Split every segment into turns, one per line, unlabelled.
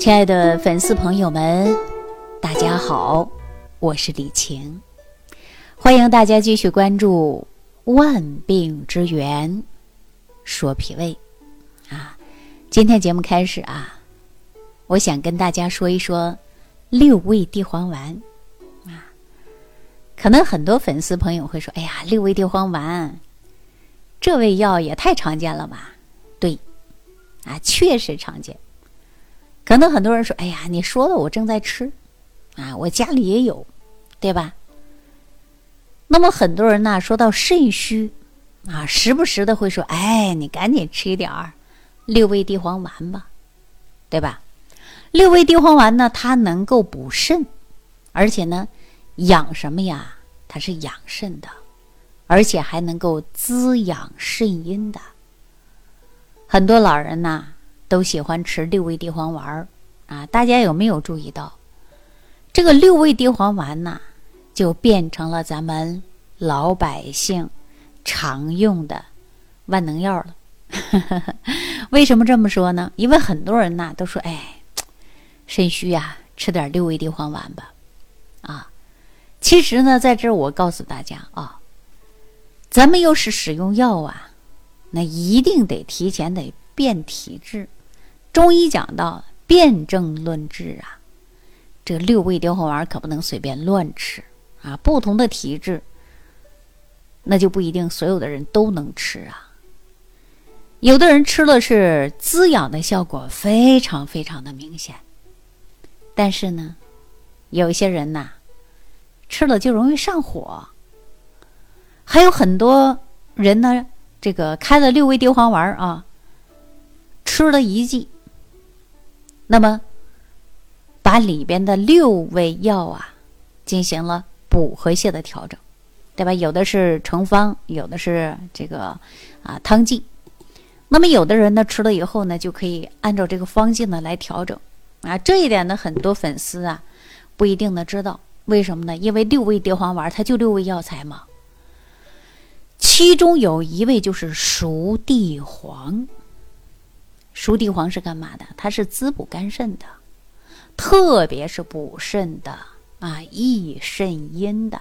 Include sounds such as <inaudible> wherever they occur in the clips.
亲爱的粉丝朋友们，大家好，我是李晴，欢迎大家继续关注《万病之源说脾胃》啊。今天节目开始啊，我想跟大家说一说六味地黄丸啊。可能很多粉丝朋友会说：“哎呀，六味地黄丸这味药也太常见了吧？”对，啊，确实常见。可能很多人说：“哎呀，你说的我正在吃，啊，我家里也有，对吧？”那么很多人呢，说到肾虚，啊，时不时的会说：“哎，你赶紧吃一点儿六味地黄丸吧，对吧？”六味地黄丸呢，它能够补肾，而且呢，养什么呀？它是养肾的，而且还能够滋养肾阴的。很多老人呐。都喜欢吃六味地黄丸儿啊！大家有没有注意到，这个六味地黄丸呐，就变成了咱们老百姓常用的万能药了。<laughs> 为什么这么说呢？因为很多人呐都说：“哎，肾虚呀，吃点六味地黄丸吧。”啊，其实呢，在这儿我告诉大家啊，咱们要是使用药啊，那一定得提前得辨体质。中医讲到辨证论治啊，这六味地黄丸可不能随便乱吃啊！不同的体质，那就不一定所有的人都能吃啊。有的人吃了是滋养的效果非常非常的明显，但是呢，有一些人呐，吃了就容易上火。还有很多人呢，这个开了六味地黄丸啊，吃了一剂。那么，把里边的六味药啊，进行了补和泻的调整，对吧？有的是成方，有的是这个啊汤剂。那么有的人呢，吃了以后呢，就可以按照这个方剂呢来调整啊。这一点呢，很多粉丝啊不一定呢知道，为什么呢？因为六味地黄丸它就六味药材嘛，其中有一味就是熟地黄。熟地黄是干嘛的？它是滋补肝肾的，特别是补肾的啊，益肾阴的。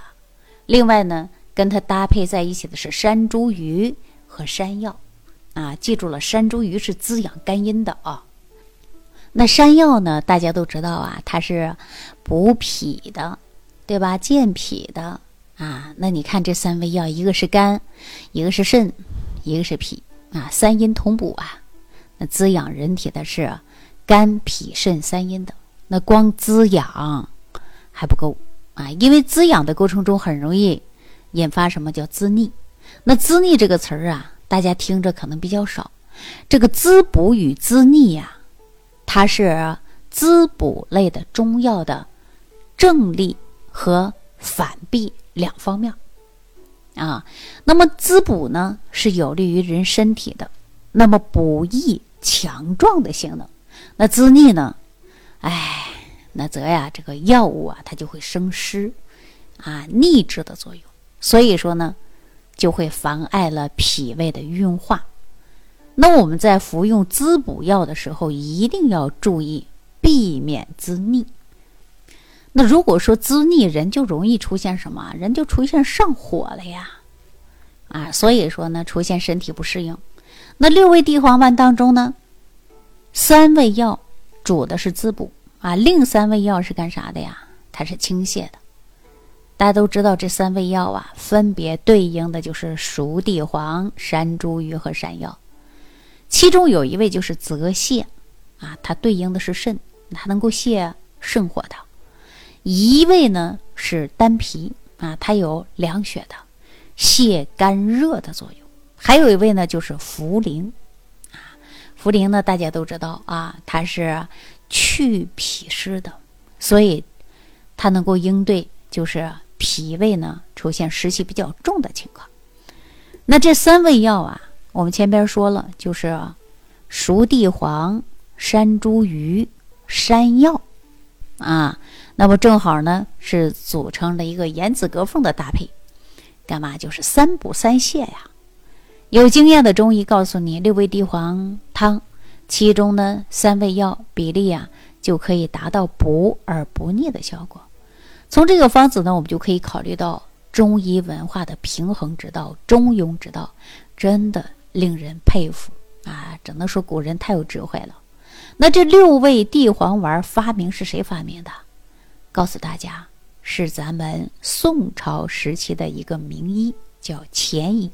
另外呢，跟它搭配在一起的是山茱萸和山药啊。记住了，山茱萸是滋养肝阴的啊。那山药呢，大家都知道啊，它是补脾的，对吧？健脾的啊。那你看这三味药，一个是肝，一个是肾，一个是脾啊，三阴同补啊。那滋养人体的是肝、脾、肾三阴的，那光滋养还不够啊！因为滋养的过程中很容易引发什么叫滋腻。那滋腻这个词儿啊，大家听着可能比较少。这个滋补与滋腻呀，它是滋补类的中药的正力和反弊两方面啊。那么滋补呢，是有利于人身体的；那么补益。强壮的性能，那滋腻呢？哎，那则呀，这个药物啊，它就会生湿，啊，腻滞的作用。所以说呢，就会妨碍了脾胃的运化。那我们在服用滋补药的时候，一定要注意避免滋腻。那如果说滋腻，人就容易出现什么？人就出现上火了呀，啊，所以说呢，出现身体不适应。那六味地黄丸当中呢，三味药主的是滋补啊，另三味药是干啥的呀？它是清泻的。大家都知道这三味药啊，分别对应的就是熟地黄、山茱萸和山药。其中有一味就是泽泻啊，它对应的是肾，它能够泻肾火的。一味呢是丹皮啊，它有凉血的、泻肝热的作用。还有一位呢，就是茯苓，啊，茯苓呢，大家都知道啊，它是去脾湿的，所以它能够应对就是脾胃呢出现湿气比较重的情况。那这三味药啊，我们前边说了，就是熟地黄、山茱萸、山药，啊，那么正好呢是组成了一个严丝合缝的搭配，干嘛？就是三补三泻呀。有经验的中医告诉你，六味地黄汤其中呢三味药比例啊就可以达到补而不腻的效果。从这个方子呢，我们就可以考虑到中医文化的平衡之道、中庸之道，真的令人佩服啊！只能说古人太有智慧了。那这六味地黄丸发明是谁发明的？告诉大家，是咱们宋朝时期的一个名医，叫钱乙。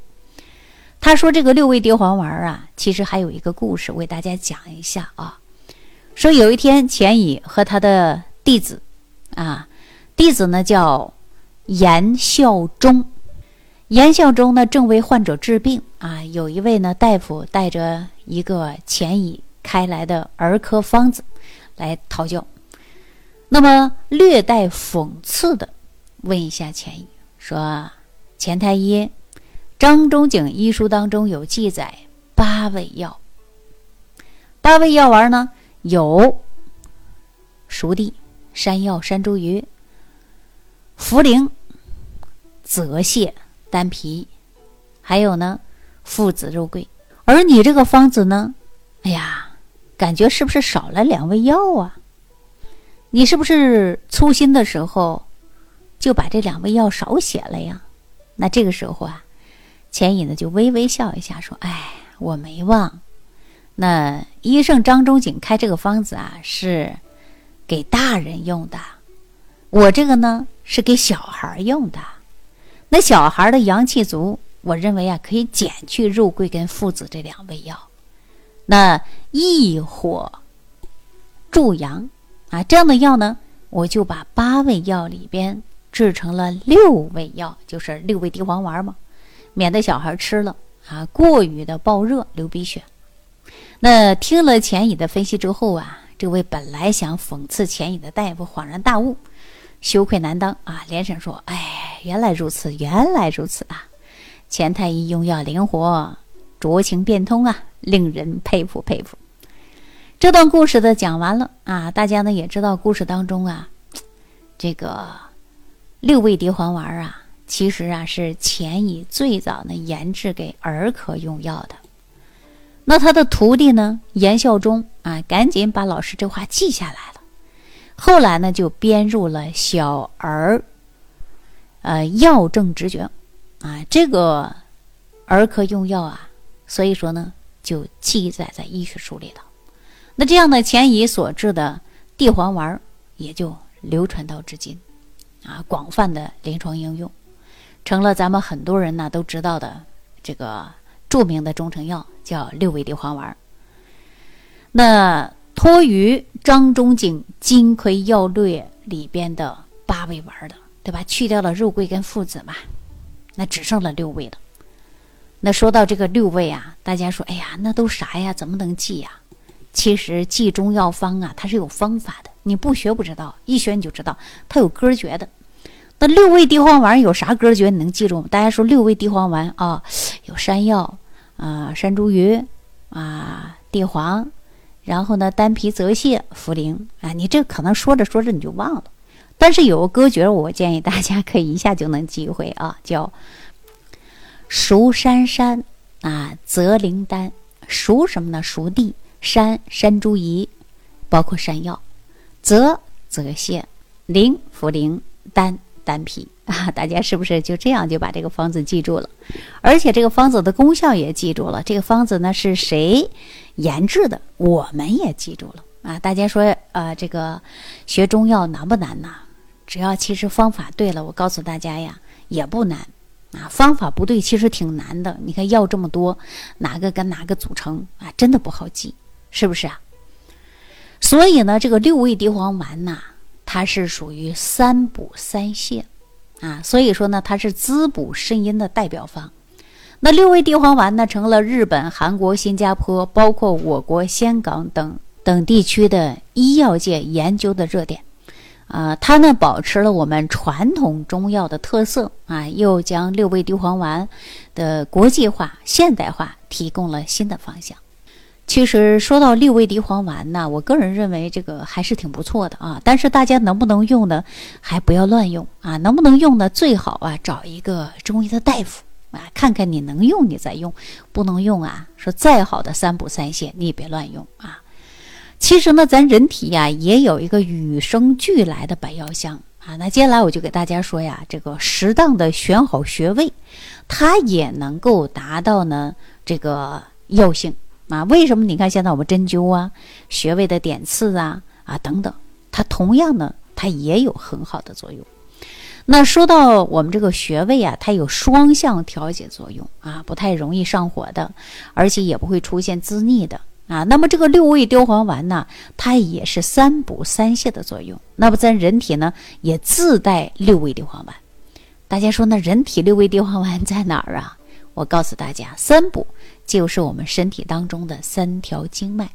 他说这个六味地黄丸啊，其实还有一个故事，为大家讲一下啊。说有一天，钱乙和他的弟子啊，弟子呢叫严孝忠，严孝忠呢正为患者治病啊。有一位呢大夫带着一个钱乙。开来的儿科方子来讨教，那么略带讽刺的问一下钱乙说：“钱太医，张仲景医书当中有记载八味药，八味药丸呢有熟地、山药、山茱萸、茯苓、泽泻、丹皮，还有呢附子、肉桂，而你这个方子呢，哎呀。”感觉是不是少了两味药啊？你是不是粗心的时候就把这两味药少写了呀？那这个时候啊，钱乙呢就微微笑一下，说：“哎，我没忘。那医圣张仲景开这个方子啊，是给大人用的，我这个呢是给小孩用的。那小孩的阳气足，我认为啊可以减去肉桂跟附子这两味药。”那益火助阳啊，这样的药呢，我就把八味药里边制成了六味药，就是六味地黄丸嘛，免得小孩吃了啊过于的暴热流鼻血。那听了钱乙的分析之后啊，这位本来想讽刺钱乙的大夫恍然大悟，羞愧难当啊，连声说：“哎，原来如此，原来如此啊！钱太医用药灵活，酌情变通啊。”令人佩服佩服。这段故事的讲完了啊，大家呢也知道故事当中啊，这个六味地黄丸啊，其实啊是钱乙最早呢研制给儿科用药的。那他的徒弟呢严孝忠啊，赶紧把老师这话记下来了。后来呢就编入了小儿呃药证直诀啊，这个儿科用药啊，所以说呢。就记载在医学书里头，那这样的钱乙所制的地黄丸也就流传到至今，啊，广泛的临床应用，成了咱们很多人呢都知道的这个著名的中成药，叫六味地黄丸。那托于张仲景《金匮要略》里边的八味丸的，对吧？去掉了肉桂跟附子嘛，那只剩了六味了。那说到这个六味啊，大家说，哎呀，那都啥呀？怎么能记呀？其实记中药方啊，它是有方法的。你不学不知道，一学你就知道，它有歌诀的。六味地黄丸有啥歌诀？你能记住吗？大家说六味地黄丸啊，有山药啊、山茱萸啊、地黄，然后呢，丹皮、泽泻、茯苓啊。你这可能说着说着你就忘了，但是有个歌诀，我建议大家可以一下就能记会啊，叫。熟山山啊，泽灵丹，熟什么呢？熟地山山茱萸，包括山药，泽泽泻，灵茯苓，丹丹皮 <laughs> 啊，大家是不是就这样就把这个方子记住了？而且这个方子的功效也记住了。这个方子呢是谁研制的？我们也记住了啊。大家说啊，这个学中药难不难呢？只要其实方法对了，我告诉大家呀，也不难。啊，方法不对，其实挺难的。你看药这么多，哪个跟哪个组成啊？真的不好记，是不是啊？所以呢，这个六味地黄丸呐，它是属于三补三泻啊，所以说呢，它是滋补肾阴的代表方。那六味地黄丸呢，成了日本、韩国、新加坡，包括我国香港等等地区的医药界研究的热点。啊，它呢保持了我们传统中药的特色啊，又将六味地黄丸的国际化、现代化提供了新的方向。其实说到六味地黄丸呢，我个人认为这个还是挺不错的啊。但是大家能不能用呢？还不要乱用啊！能不能用呢？最好啊找一个中医的大夫啊，看看你能用你再用，不能用啊，说再好的三补三泻你也别乱用啊。其实呢，咱人体呀也有一个与生俱来的百药箱啊。那接下来我就给大家说呀，这个适当的选好穴位，它也能够达到呢这个药性啊。为什么？你看现在我们针灸啊、穴位的点刺啊啊等等，它同样呢，它也有很好的作用。那说到我们这个穴位啊，它有双向调节作用啊，不太容易上火的，而且也不会出现滋腻的。啊，那么这个六味地黄丸呢，它也是三补三泻的作用。那么咱人体呢，也自带六味地黄丸。大家说，那人体六味地黄丸在哪儿啊？我告诉大家，三补就是我们身体当中的三条经脉，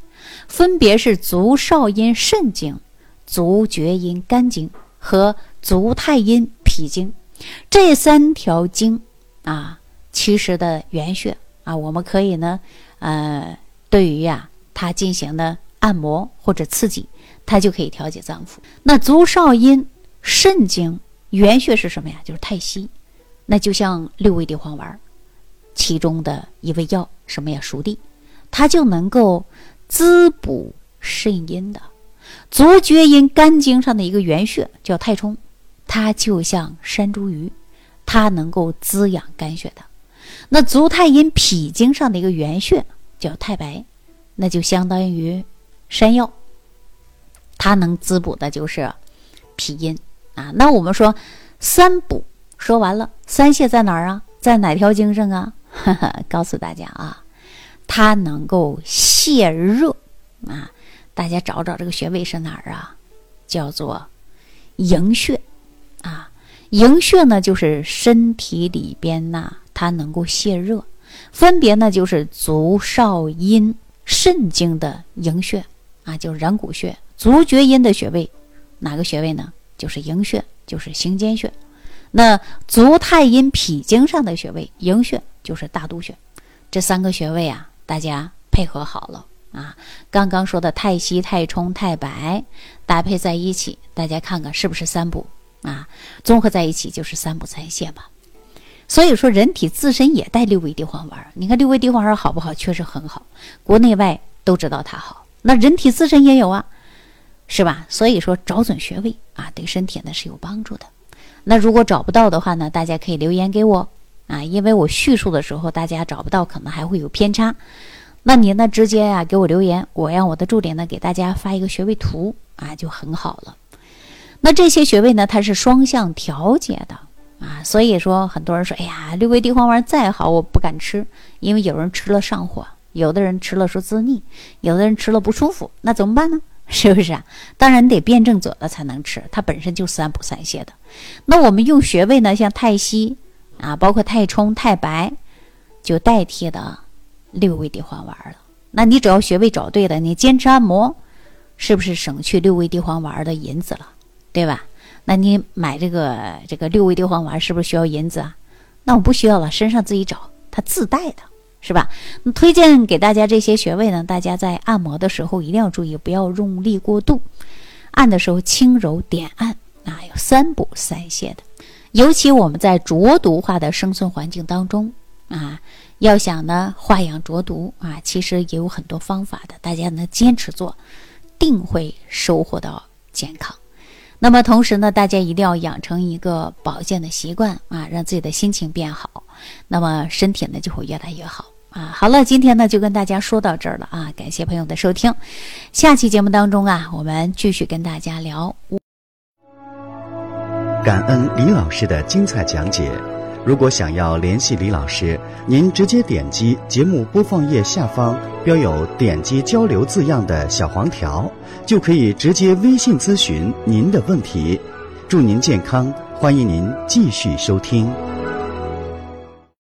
分别是足少阴肾经、足厥阴肝经和足太阴脾经。这三条经啊，其实的原穴啊，我们可以呢，呃。对于呀，它进行的按摩或者刺激，它就可以调节脏腑。那足少阴肾经原穴是什么呀？就是太溪，那就像六味地黄丸，其中的一味药什么呀？熟地，它就能够滋补肾阴的。足厥阴肝经上的一个原穴叫太冲，它就像山茱萸，它能够滋养肝血的。那足太阴脾经上的一个原穴。叫太白，那就相当于山药，它能滋补的就是脾阴啊。那我们说三补说完了，三泻在哪儿啊？在哪条经上啊？<laughs> 告诉大家啊，它能够泻热啊。大家找找这个穴位是哪儿啊？叫做营穴啊。营穴呢，就是身体里边呐，它能够泻热。分别呢，就是足少阴肾经的营穴啊，就是然谷穴；足厥阴的穴位，哪个穴位呢？就是营穴，就是行间穴。那足太阴脾经上的穴位，营穴就是大都穴。这三个穴位啊，大家配合好了啊。刚刚说的太溪、太冲、太白搭配在一起，大家看看是不是三补啊？综合在一起就是三补三泻嘛。所以说，人体自身也带六味地黄丸。你看六味地黄丸好不好？确实很好，国内外都知道它好。那人体自身也有啊，是吧？所以说，找准穴位啊，对身体呢是有帮助的。那如果找不到的话呢，大家可以留言给我啊，因为我叙述的时候大家找不到，可能还会有偏差。那您呢，直接呀给我留言，我让我的助理呢给大家发一个穴位图啊，就很好了。那这些穴位呢，它是双向调节的。啊，所以说很多人说，哎呀，六味地黄丸再好，我不敢吃，因为有人吃了上火，有的人吃了说滋腻，有的人吃了不舒服，那怎么办呢？<laughs> 是不是啊？当然你得辩证者了才能吃，它本身就三补三泻的。那我们用穴位呢，像太溪啊，包括太冲、太白，就代替的六味地黄丸了。那你只要穴位找对了，你坚持按摩，是不是省去六味地黄丸的银子了？对吧？那你买这个这个六味地黄丸是不是需要银子啊？那我不需要了，身上自己找，它自带的，是吧？推荐给大家这些穴位呢，大家在按摩的时候一定要注意，不要用力过度，按的时候轻柔点按啊，有三补三泻的。尤其我们在浊毒化的生存环境当中啊，要想呢化养浊毒啊，其实也有很多方法的，大家呢坚持做，定会收获到健康。那么同时呢，大家一定要养成一个保健的习惯啊，让自己的心情变好，那么身体呢就会越来越好啊。好了，今天呢就跟大家说到这儿了啊，感谢朋友的收听，下期节目当中啊，我们继续跟大家聊。
感恩李老师的精彩讲解。如果想要联系李老师，您直接点击节目播放页下方标有“点击交流”字样的小黄条，就可以直接微信咨询您的问题。祝您健康，欢迎您继续收听。